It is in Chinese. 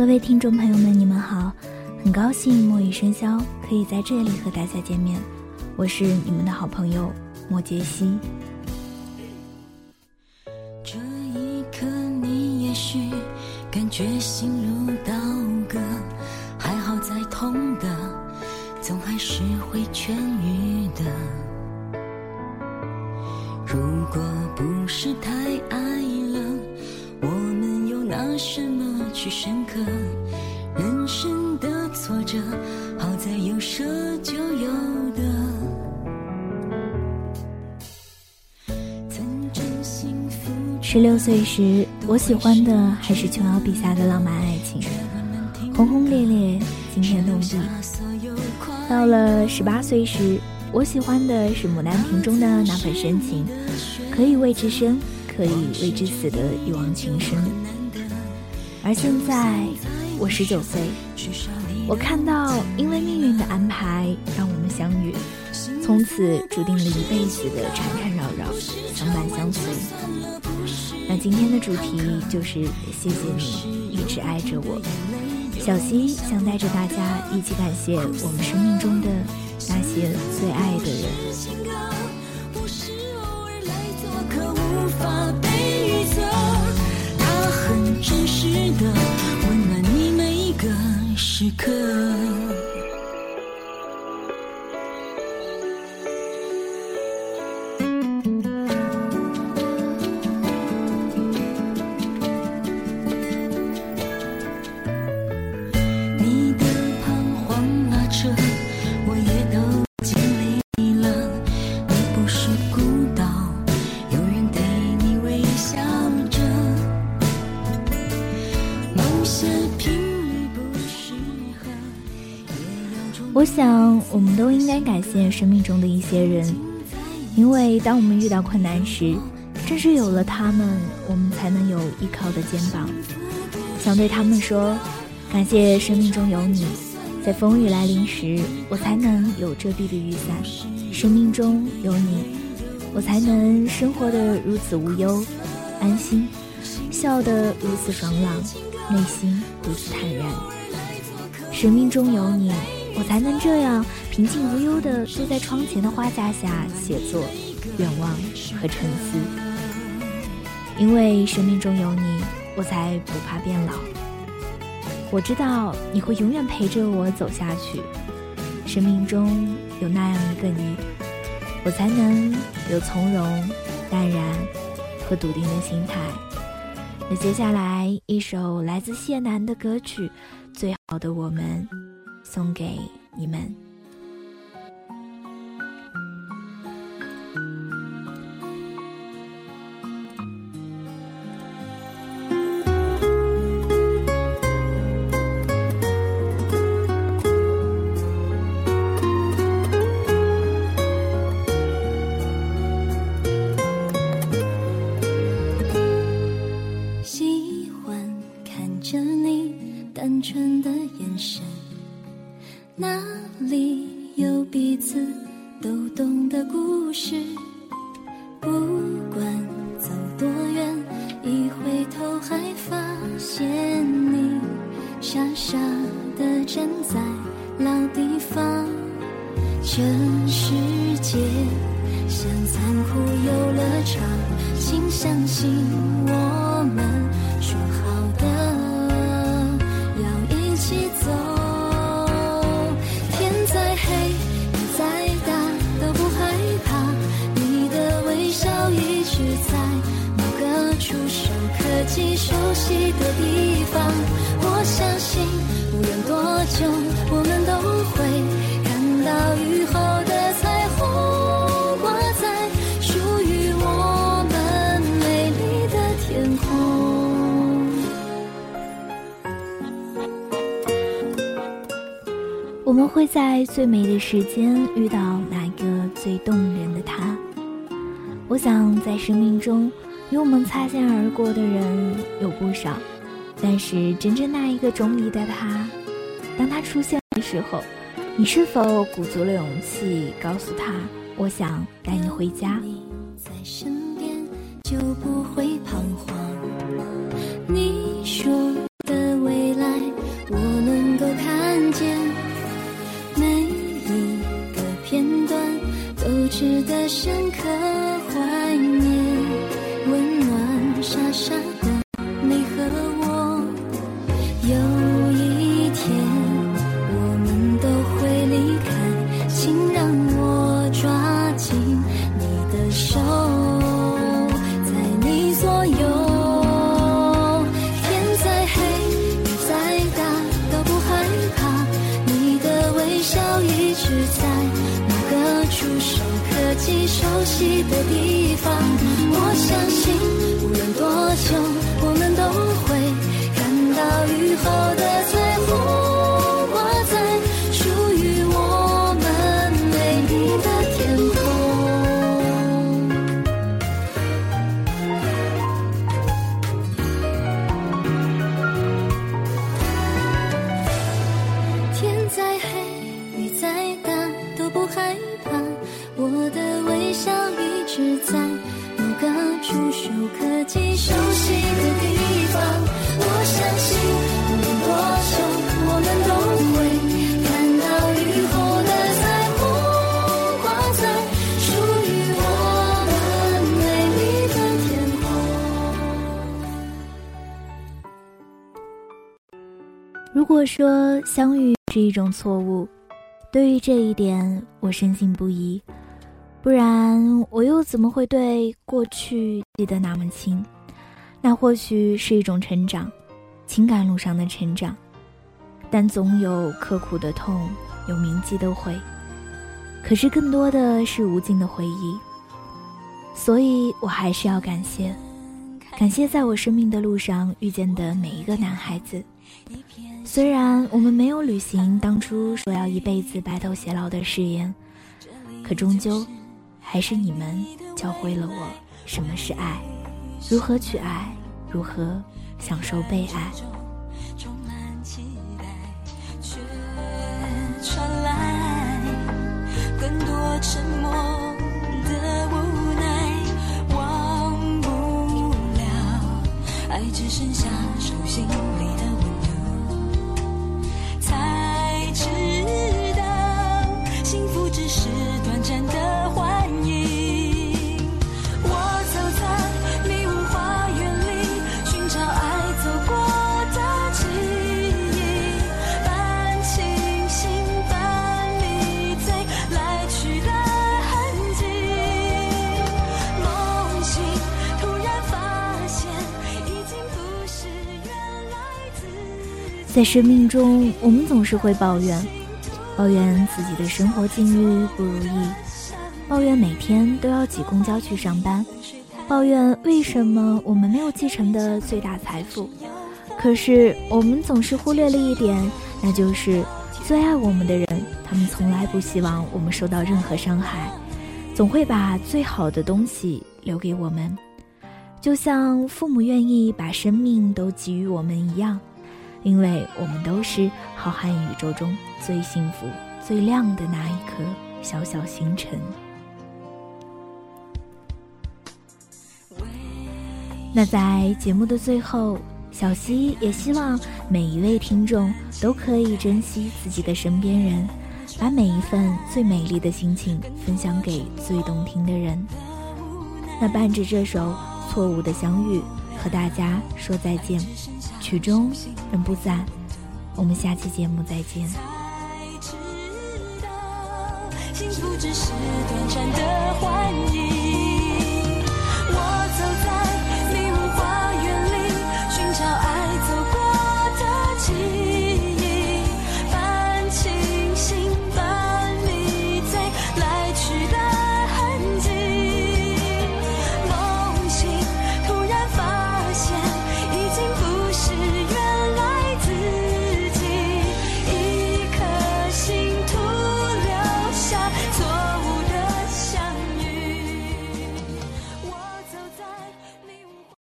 各位听众朋友们，你们好，很高兴墨雨笙箫可以在这里和大家见面，我是你们的好朋友莫杰西。这一刻，你也许感觉心如刀割，还好再痛的，总还是会痊愈的。如果不是太爱，什么去深刻？人生的挫折，好在有舍就有得。十六岁时，我喜欢的还是琼瑶笔下的浪漫爱情，轰轰烈烈，惊天动地。到了十八岁时，我喜欢的是《牡丹亭》中的那份深情，可以为之生，可以为之死的一往情深。而现在，我十九岁，我看到因为命运的安排让我们相遇，从此注定了一辈子的缠缠绕绕，相伴相随。那今天的主题就是谢谢你一直爱着我。小溪想带着大家一起感谢我们生命中的那些最爱的人。不是偶尔来做客，无法时刻。我想，我们都应该感谢生命中的一些人，因为当我们遇到困难时，正是有了他们，我们才能有依靠的肩膀。想对他们说，感谢生命中有你，在风雨来临时，我才能有遮蔽的雨伞；生命中有你，我才能生活的如此无忧、安心，笑得如此爽朗，内心如此坦然。生命中有你，我才能这样平静无忧地坐在窗前的花架下写作、愿望和沉思。因为生命中有你，我才不怕变老。我知道你会永远陪着我走下去。生命中有那样一个你，我才能有从容、淡然和笃定的心态。那接下来一首来自谢楠的歌曲《最好的我们》，送给你们。喜欢看着你单纯的眼神，那里有彼此都懂的故事。不管走多远，一回头还发现你傻傻的站在老地方。这世界像残酷游乐场，请相信我们可及、熟悉的地方。我相信，无论多久，我们都会看到雨后的彩虹挂在属于我们美丽的天空。我们会在最美的时间遇到那个最动人的他。我想，在生命中与我们擦肩而过的人有不少，但是真正那一个中意的他，当他出现的时候，你是否鼓足了勇气告诉他，我想带你回家？在身边就不会彷徨。你说的未来，我能够看见，每一个片段都值得深刻。的地方我相信无论多久我们都会看到雨后。果说相遇是一种错误，对于这一点我深信不疑。不然我又怎么会对过去记得那么清？那或许是一种成长，情感路上的成长。但总有刻苦的痛，有铭记的悔，可是更多的是无尽的回忆。所以我还是要感谢，感谢在我生命的路上遇见的每一个男孩子。虽然我们没有履行当初说要一辈子白头偕老的誓言，可终究，还是你们教会了我什么是爱，如何去爱，如何享受被爱。只剩下手心在生命中，我们总是会抱怨，抱怨自己的生活境遇不如意，抱怨每天都要挤公交去上班，抱怨为什么我们没有继承的最大财富。可是我们总是忽略了一点，那就是最爱我们的人，他们从来不希望我们受到任何伤害，总会把最好的东西留给我们，就像父母愿意把生命都给予我们一样。因为我们都是浩瀚宇宙中最幸福、最亮的那一颗小小星辰。那在节目的最后，小溪也希望每一位听众都可以珍惜自己的身边人，把每一份最美丽的心情分享给最动听的人。那伴着这首《错误的相遇》，和大家说再见。曲终人不散，我们下期节目再见。幸福只是短暂的幻影。